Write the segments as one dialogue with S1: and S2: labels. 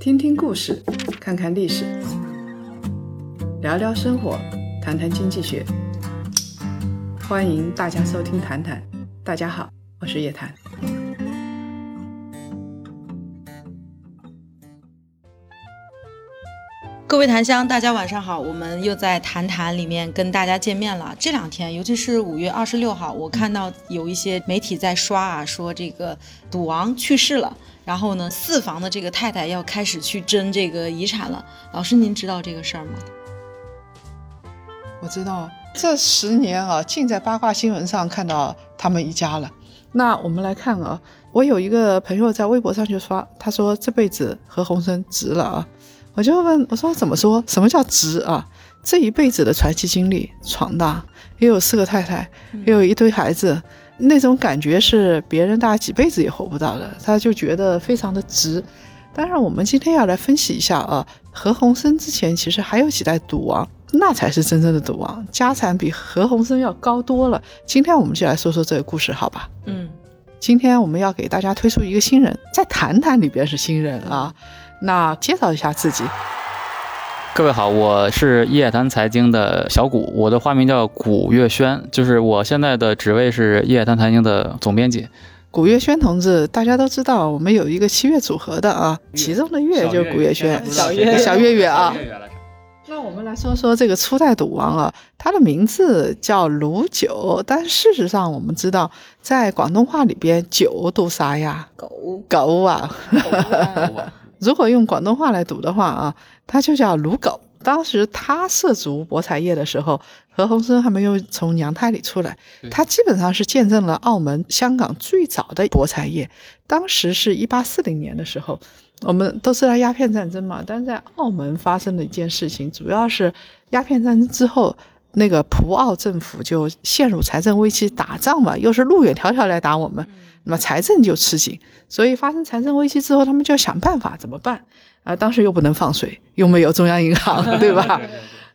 S1: 听听故事，看看历史，聊聊生活，谈谈经济学。欢迎大家收听《谈谈》，大家好，我是叶檀。
S2: 各位檀香，大家晚上好，我们又在谈谈里面跟大家见面了。这两天，尤其是五月二十六号，我看到有一些媒体在刷啊，说这个赌王去世了，然后呢，四房的这个太太要开始去争这个遗产了。老师，您知道这个事儿吗？
S1: 我知道，这十年啊，尽在八卦新闻上看到他们一家了。那我们来看啊，我有一个朋友在微博上就刷，他说这辈子何鸿燊值了啊。我就问我说怎么说？什么叫值啊？这一辈子的传奇经历，闯荡，又有四个太太，又有一堆孩子，那种感觉是别人大家几辈子也活不到的。他就觉得非常的值。当然，我们今天要来分析一下啊，何鸿燊之前其实还有几代赌王，那才是真正的赌王，家产比何鸿燊要高多了。今天我们就来说说这个故事，好吧？
S2: 嗯，
S1: 今天我们要给大家推出一个新人，在谈谈里边是新人啊。那介绍一下自己。
S3: 各位好，我是夜谈财经的小谷，我的花名叫古月轩，就是我现在的职位是夜谈财经的总编辑。
S1: 古月轩同志，大家都知道，我们有一个七月组合的啊，其中的月就是古月轩，小月小月月啊。那我们来说说这个初代赌王啊，他的名字叫卢九，但事实上我们知道，在广东话里边，九读啥呀？
S2: 狗
S1: 狗啊。如果用广东话来读的话啊，它就叫卢狗。当时他涉足博彩业的时候，何鸿燊还没有从娘胎里出来，他基本上是见证了澳门、香港最早的博彩业。当时是一八四零年的时候，我们都知道鸦片战争嘛，但是在澳门发生的一件事情，主要是鸦片战争之后。那个葡澳政府就陷入财政危机，打仗嘛，又是路远迢迢来打我们，那么财政就吃紧，所以发生财政危机之后，他们就要想办法怎么办啊？当时又不能放水，又没有中央银行，对吧？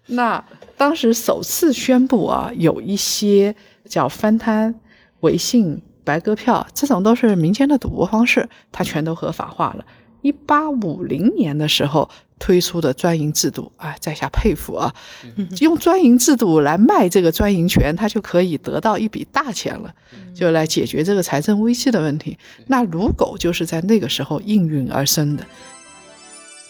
S1: 那当时首次宣布啊，有一些叫翻摊、违信、白鸽票，这种都是民间的赌博方式，它全都合法化了。一八五零年的时候。推出的专营制度啊，在下佩服啊！用专营制度来卖这个专营权，他就可以得到一笔大钱了，就来解决这个财政危机的问题。那卢狗就是在那个时候应运而生的。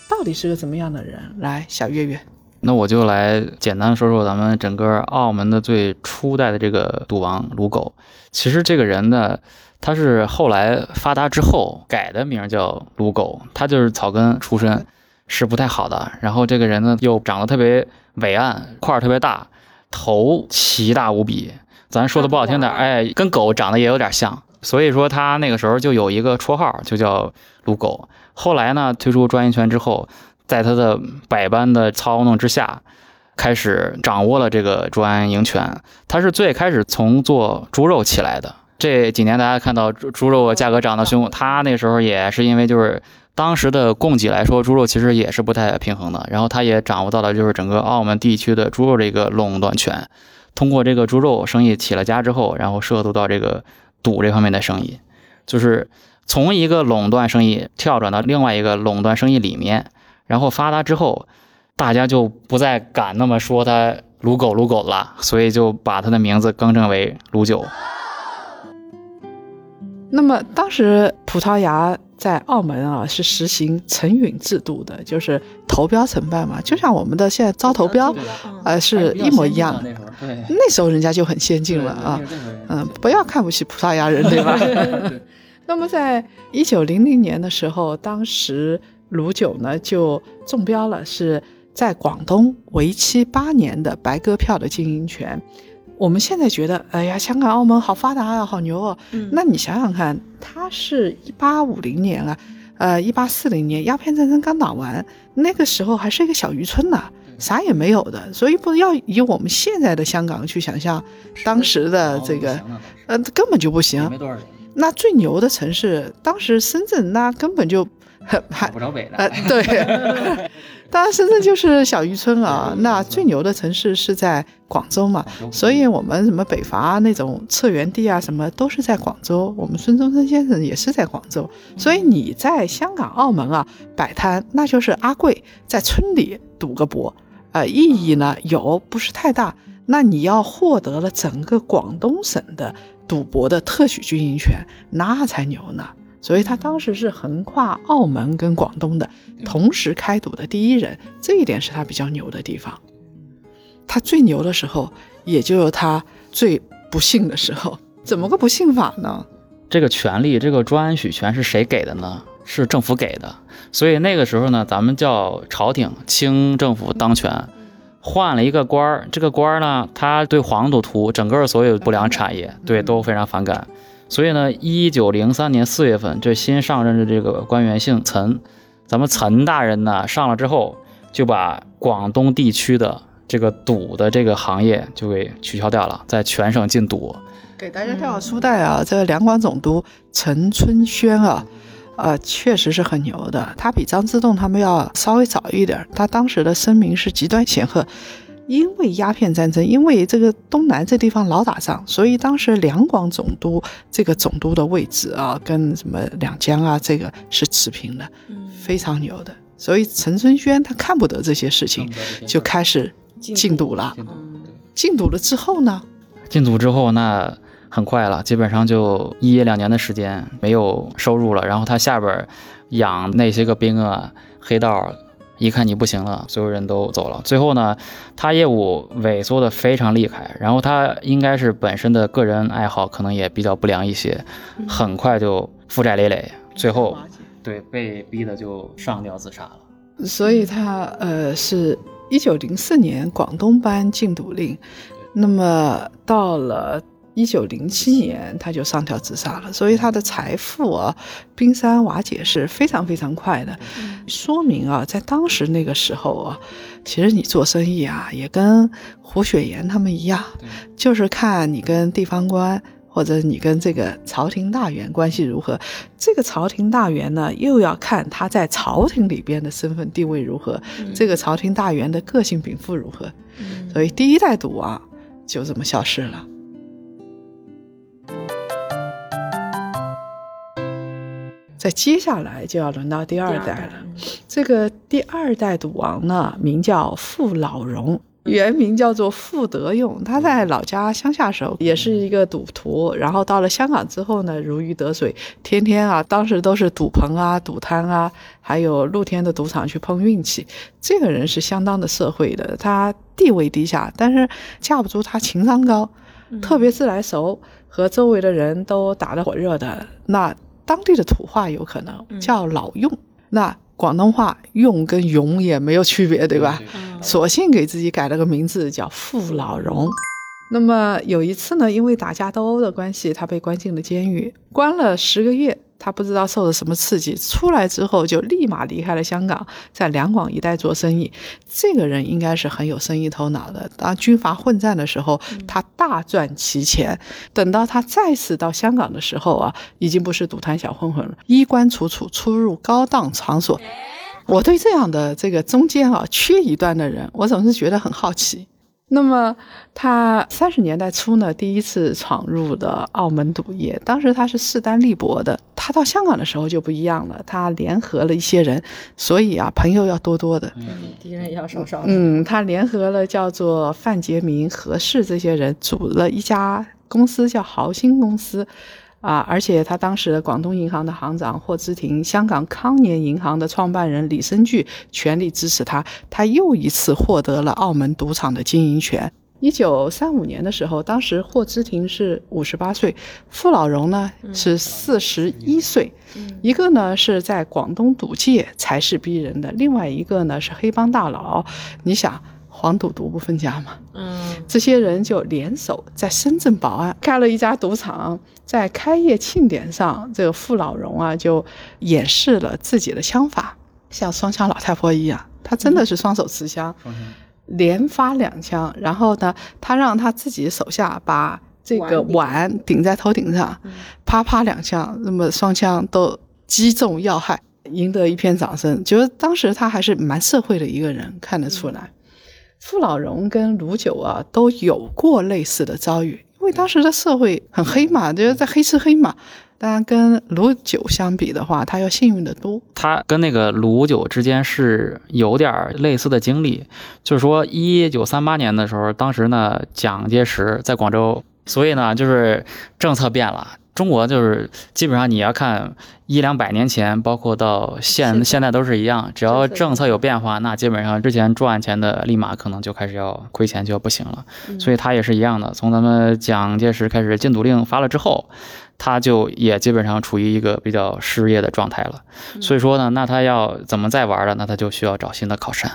S1: 到底是个怎么样的人？来，小月月，
S3: 那我就来简单说说咱们整个澳门的最初代的这个赌王卢狗。其实这个人呢，他是后来发达之后改的名叫卢狗，他就是草根出身。是不太好的。然后这个人呢，又长得特别伟岸，块儿特别大，头奇大无比。咱说的不好听点，哎，跟狗长得也有点像。所以说他那个时候就有一个绰号，就叫“撸狗”。后来呢，推出专营权之后，在他的百般的操弄之下，开始掌握了这个专营权。他是最开始从做猪肉起来的。这几年大家看到猪猪肉价格涨得凶，他那时候也是因为就是。当时的供给来说，猪肉其实也是不太平衡的。然后他也掌握到了就是整个澳门地区的猪肉这个垄断权，通过这个猪肉生意起了家之后，然后涉足到这个赌这方面的生意，就是从一个垄断生意跳转到另外一个垄断生意里面，然后发达之后，大家就不再敢那么说他撸狗撸狗了，所以就把他的名字更正为撸九。
S1: 那么当时葡萄牙在澳门啊是实行承允制度的，就是投标承办嘛，就像我们的现在招投标，呃是一模一样的。那时候人家就很先进了啊，嗯，不要看不起葡萄牙人，对吧？那么在一九零零年的时候，当时卢九呢就中标了，是在广东为期八年的白鸽票的经营权。我们现在觉得，哎呀，香港、澳门好发达啊，好牛哦。那你想想看，它是一八五零年啊，呃，一八四零年鸦片战争刚打完，那个时候还是一个小渔村呢，啥也没有的。所以不要以我们现在的香港去想象当时的这个，呃，根本就不行。那最牛的城市，当时深圳那根本就
S3: 还不着北的。
S1: 呃，对。当然，深圳就是小渔村啊。那最牛的城市是在广州嘛，所以我们什么北伐那种策源地啊，什么都是在广州。我们孙中山先生也是在广州。所以你在香港、澳门啊摆摊，那就是阿贵在村里赌个博，呃，意义呢有不是太大。那你要获得了整个广东省的赌博的特许经营权，那才牛呢。所以他当时是横跨澳门跟广东的同时开赌的第一人，这一点是他比较牛的地方。他最牛的时候，也就是他最不幸的时候。怎么个不幸法呢？
S3: 这个权利，这个专许权是谁给的呢？是政府给的。所以那个时候呢，咱们叫朝廷清政府当权，换了一个官儿。这个官儿呢，他对黄赌毒整个所有不良产业，对都非常反感。所以呢，一九零三年四月份，这新上任的这个官员姓岑，咱们岑大人呢上了之后，就把广东地区的这个赌的这个行业就给取消掉了，在全省禁赌。
S1: 给大家跳个书袋啊，这个两广总督陈春轩啊，呃，确实是很牛的，他比张之洞他们要稍微早一点，他当时的声名是极端显赫。因为鸦片战争，因为这个东南这地方老打仗，所以当时两广总督这个总督的位置啊，跟什么两江啊，这个是持平的，非常牛的。所以陈春轩他看不得这些事情，就开始禁赌了。禁赌了之后呢？
S3: 禁赌之后，那很快了，基本上就一两年的时间没有收入了。然后他下边养那些个兵啊，黑道。一看你不行了，所有人都走了。最后呢，他业务萎缩的非常厉害，然后他应该是本身的个人爱好可能也比较不良一些，很快就负债累累，最后对被逼的就上吊自杀了。
S1: 所以他呃是一九零四年广东颁禁赌令，那么到了。一九零七年，他就上吊自杀了，所以他的财富啊，冰山瓦解是非常非常快的，说明啊，在当时那个时候啊，其实你做生意啊，也跟胡雪岩他们一样，就是看你跟地方官或者你跟这个朝廷大员关系如何，这个朝廷大员呢，又要看他在朝廷里边的身份地位如何，这个朝廷大员的个性禀赋如何，所以第一代赌王就这么消失了。在接下来就要轮到第二代了。这个第二代赌王呢，名叫傅老荣，原名叫做傅德用。他在老家乡下时候也是一个赌徒，然后到了香港之后呢，如鱼得水，天天啊，当时都是赌棚啊、赌摊啊，还有露天的赌场去碰运气。这个人是相当的社会的，他地位低下，但是架不住他情商高，特别自来熟，和周围的人都打得火热的那。当地的土话有可能叫老用，那广东话用跟用也没有区别，对吧？索性给自己改了个名字叫傅老荣。那么有一次呢，因为打架斗殴的关系，他被关进了监狱，关了十个月。他不知道受了什么刺激，出来之后就立马离开了香港，在两广一带做生意。这个人应该是很有生意头脑的。当军阀混战的时候，他大赚其钱。等到他再次到香港的时候啊，已经不是赌摊小混混了，衣冠楚楚，出入高档场所。我对这样的这个中间啊缺一段的人，我总是觉得很好奇。那么他三十年代初呢，第一次闯入的澳门赌业，当时他是势单力薄的。他到香港的时候就不一样了，他联合了一些人，所以啊，朋友要多多的，
S2: 敌人也要少少。
S1: 嗯，他联合了叫做范杰明、何氏这些人，组了一家公司，叫豪兴公司。啊！而且他当时的广东银行的行长霍之庭，香港康年银行的创办人李生聚全力支持他，他又一次获得了澳门赌场的经营权。一九三五年的时候，当时霍之庭是五十八岁，傅老荣呢是四十一岁，一个呢是在广东赌界才势逼人的，另外一个呢是黑帮大佬。你想？黄赌毒不分家嘛，嗯，这些人就联手在深圳宝安开了一家赌场，在开业庆典上，这个傅老荣啊就演示了自己的枪法，像双枪老太婆一样，他真的是双手持枪，连发两枪，然后呢，他让他自己手下把这个碗顶在头顶上，啪啪两枪，那么双枪都击中要害。赢得一片掌声。觉得当时他还是蛮社会的一个人，看得出来。傅老荣跟卢九啊都有过类似的遭遇，因为当时的社会很黑嘛，就是在黑吃黑嘛。当然，跟卢九相比的话，他要幸运的多。
S3: 他跟那个卢九之间是有点类似的经历，就是说，一九三八年的时候，当时呢，蒋介石在广州，所以呢，就是政策变了。中国就是基本上你要看一两百年前，包括到现现在都是一样，只要政策有变化，那基本上之前赚钱的立马可能就开始要亏钱，就要不行了。所以他也是一样的，从咱们蒋介石开始禁赌令发了之后，他就也基本上处于一个比较失业的状态了。所以说呢，那他要怎么再玩了？那他就需要找新的靠山。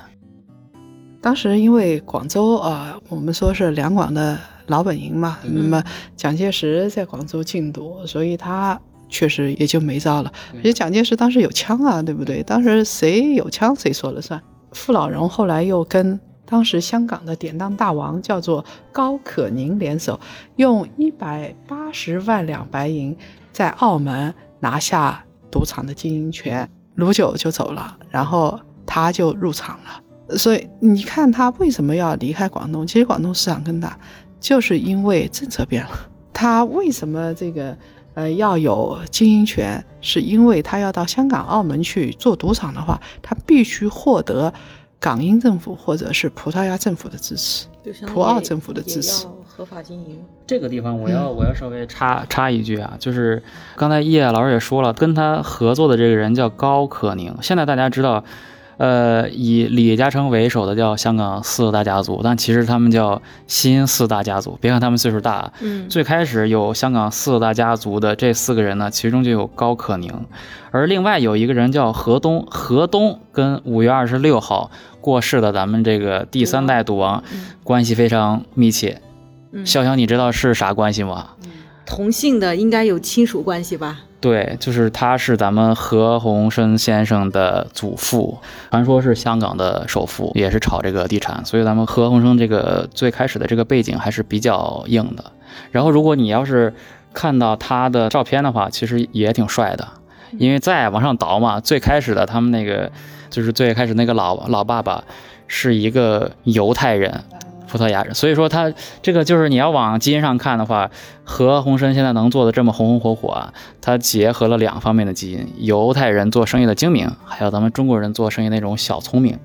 S1: 当时因为广州啊，我们说是两广的。老本营嘛，那么蒋介石在广州禁毒，所以他确实也就没招了。而且蒋介石当时有枪啊，对不对？当时谁有枪谁说了算。傅老荣后来又跟当时香港的典当大王叫做高可宁联手，用一百八十万两白银在澳门拿下赌场的经营权，卢九就走了，然后他就入场了。所以你看他为什么要离开广东？其实广东市场更大。就是因为政策变了，他为什么这个呃要有经营权？是因为他要到香港、澳门去做赌场的话，他必须获得港英政府或者是葡萄牙政府的支持，葡澳政府的支持，
S2: 合法经营。
S3: 这个地方我要我要稍微插插一句啊，就是刚才叶老师也说了，跟他合作的这个人叫高可宁，现在大家知道。呃，以李嘉诚为首的叫香港四大家族，但其实他们叫新四大家族。别看他们岁数大，
S2: 嗯，
S3: 最开始有香港四大家族的这四个人呢，其中就有高可宁，而另外有一个人叫何东，何东跟五月二十六号过世的咱们这个第三代赌王关系非常密切。潇潇，你知道是啥关系吗？
S2: 同姓的应该有亲属关系吧？
S3: 对，就是他是咱们何鸿燊先生的祖父，传说是香港的首富，也是炒这个地产，所以咱们何鸿燊这个最开始的这个背景还是比较硬的。然后，如果你要是看到他的照片的话，其实也挺帅的，因为再往上倒嘛，最开始的他们那个就是最开始那个老老爸爸是一个犹太人。葡萄牙人，所以说他这个就是你要往基因上看的话，何鸿燊现在能做的这么红红火火啊，他结合了两方面的基因：犹太人做生意的精明，还有咱们中国人做生意那种小聪明。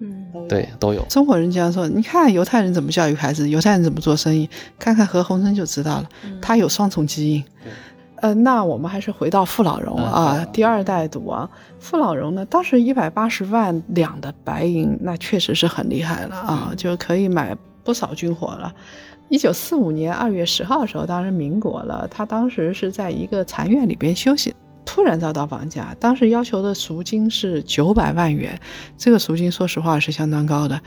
S2: 嗯，
S3: 对，都有。
S1: 中国人经常说，你看犹太人怎么教育孩子，犹太人怎么做生意，看看何鸿燊就知道了，他有双重基因。呃，那我们还是回到傅老荣啊，第二代赌王傅老荣呢，当时一百八十万两的白银，那确实是很厉害了啊，就可以买。不少军火了。一九四五年二月十号的时候，当时民国了，他当时是在一个禅院里边休息，突然遭到绑架。当时要求的赎金是九百万元，这个赎金说实话是相当高的，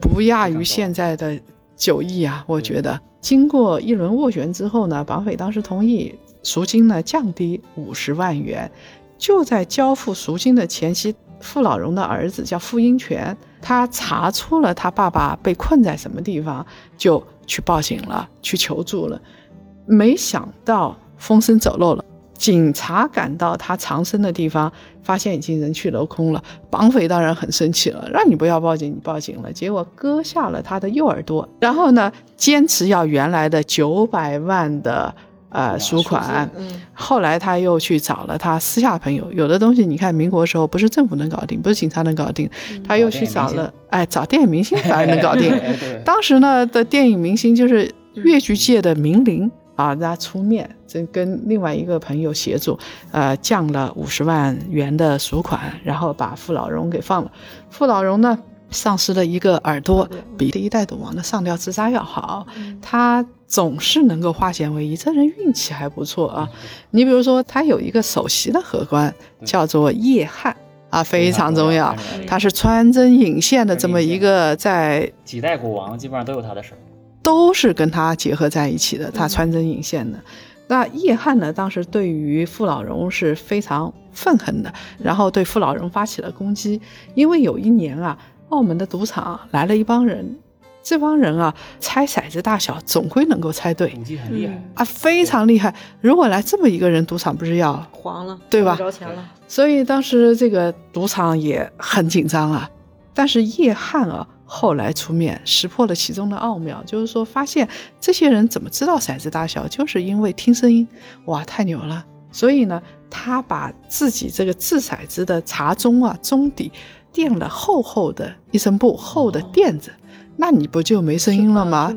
S1: 不亚于现在的九亿啊。我觉得经过一轮斡旋之后呢，绑匪当时同意赎金呢降低五十万元。就在交付赎金的前夕，傅老荣的儿子叫傅英权。他查出了他爸爸被困在什么地方，就去报警了，去求助了。没想到风声走漏了，警察赶到他藏身的地方，发现已经人去楼空了。绑匪当然很生气了，让你不要报警，你报警了，结果割下了他的右耳朵，然后呢，坚持要原来的九百万的。呃，赎款，后来他又去找了他私下朋友，有的东西你看民国时候不是政府能搞定，不是警察能搞定，他又去找了，哎，找电影明星反而能搞定。当时呢的电影明星就是越剧界的名伶啊，他出面，这跟另外一个朋友协助，呃，降了五十万元的赎款，然后把傅老荣给放了。傅老荣呢？丧失了一个耳朵，比第一代赌王的上吊自杀要好。他总是能够化险为夷，这人运气还不错啊。你比如说，他有一个首席的荷官，叫做叶汉啊，非常重要。他是穿针引线的这么一个，在
S3: 几代股王基本上都有他的事
S1: 都是跟他结合在一起的。他穿针引线的。那叶汉呢，当时对于傅老荣是非常愤恨的，然后对傅老荣发起了攻击。因为有一年啊。澳门的赌场来了一帮人，这帮人啊，猜骰子大小总归能够猜对，
S3: 很厉害
S1: 啊，非常厉害。如果来这么一个人，赌场不是要
S2: 黄了，
S1: 对吧？
S2: 着钱了。
S1: 所以当时这个赌场也很紧张啊。但是叶汉啊，后来出面识破了其中的奥妙，就是说发现这些人怎么知道骰子大小，就是因为听声音，哇，太牛了。所以呢，他把自己这个掷骰子的茶盅啊，盅底垫了厚厚的一层布，厚的垫子。那你不就没声音了吗？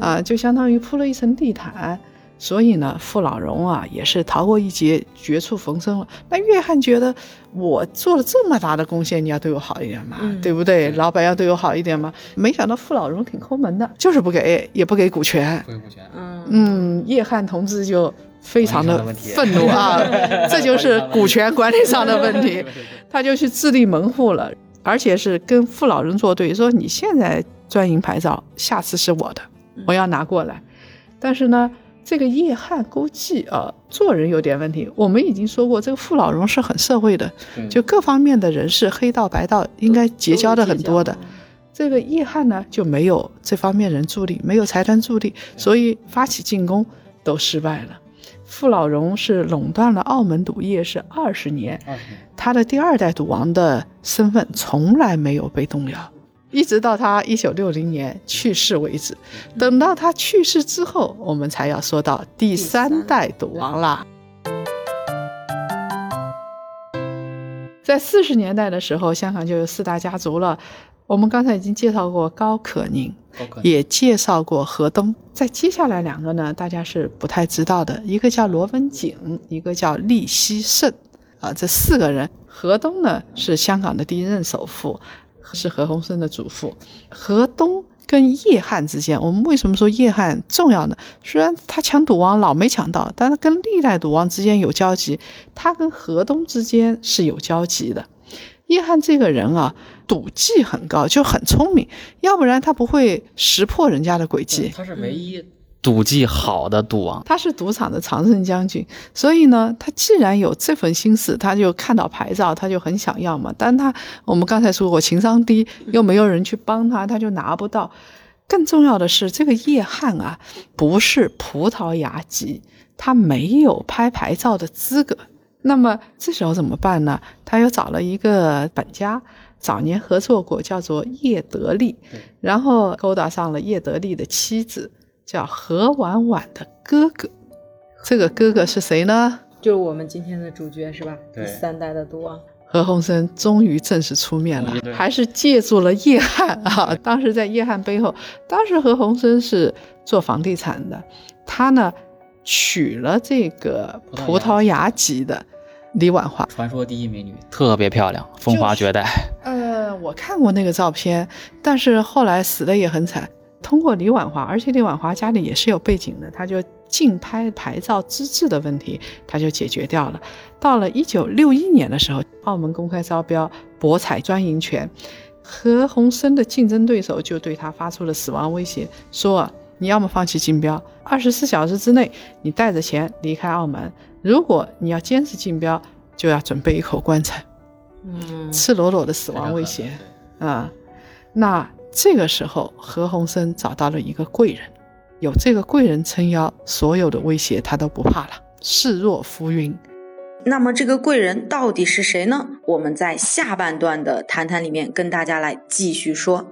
S1: 啊，就相当于铺了一层地毯。所以呢，傅老荣啊也是逃过一劫，绝处逢生了。那约翰觉得我做了这么大的贡献，你要对我好一点嘛，对不对？老板要对我好一点嘛。没想到傅老荣挺抠门的，就是不给，也不给股权。
S3: 不给股权。
S1: 嗯嗯，叶汉同志就非常的愤怒啊，这就是股权管理上的问题，他就去自立门户了，而且是跟傅老人作对，说你现在。专营牌照，下次是我的，我要拿过来。但是呢，这个叶汉估计啊，做人有点问题。我们已经说过，这个傅老荣是很社会的，就各方面的人士，黑道白道应该结交的很多的。这个叶汉呢，就没有这方面人助力，没有财团助力，所以发起进攻都失败了。傅老荣是垄断了澳门赌业是二十年，他的第二代赌王的身份从来没有被动摇。一直到他一九六零年去世为止，等到他去世之后，我们才要说到第三代赌王啦。在四十年代的时候，香港就有四大家族了。我们刚才已经介绍过高可宁，也介绍过何东。在接下来两个呢，大家是不太知道的，一个叫罗文景，一个叫利希慎。啊，这四个人，何东呢是香港的第一任首富。是何鸿燊的祖父，何东跟叶汉之间，我们为什么说叶汉重要呢？虽然他抢赌王老没抢到，但是跟历代赌王之间有交集，他跟河东之间是有交集的。叶汉这个人啊，赌技很高，就很聪明，要不然他不会识破人家的诡计。
S3: 他是唯一。赌技好的赌王，
S1: 他是赌场的常胜将军，所以呢，他既然有这份心思，他就看到牌照，他就很想要嘛。但他我们刚才说过，情商低，又没有人去帮他，他就拿不到。更重要的是，这个叶汉啊，不是葡萄牙籍，他没有拍牌照的资格。那么这时候怎么办呢？他又找了一个本家，早年合作过，叫做叶德利，然后勾搭上了叶德利的妻子。叫何婉婉的哥哥，这个哥哥是谁呢？
S2: 就是我们今天的主角是吧？第三代的赌王
S1: 何鸿燊终于正式出面了，还是借助了叶汉啊。当时在叶汉背后，当时何鸿燊是做房地产的，他呢娶了这个葡萄牙籍的李婉华，
S3: 传说第一美女，特别漂亮，风华绝代。
S1: 呃，我看过那个照片，但是后来死的也很惨。通过李婉华，而且李婉华家里也是有背景的，他就竞拍牌照资质的问题，他就解决掉了。到了一九六一年的时候，澳门公开招标博彩专营权，何鸿燊的竞争对手就对他发出了死亡威胁，说你要么放弃竞标，二十四小时之内你带着钱离开澳门；如果你要坚持竞标，就要准备一口棺材。嗯，赤裸裸的死亡威胁啊，那。这个时候，何鸿燊找到了一个贵人，有这个贵人撑腰，所有的威胁他都不怕了，视若浮云。
S2: 那么，这个贵人到底是谁呢？我们在下半段的谈谈里面跟大家来继续说。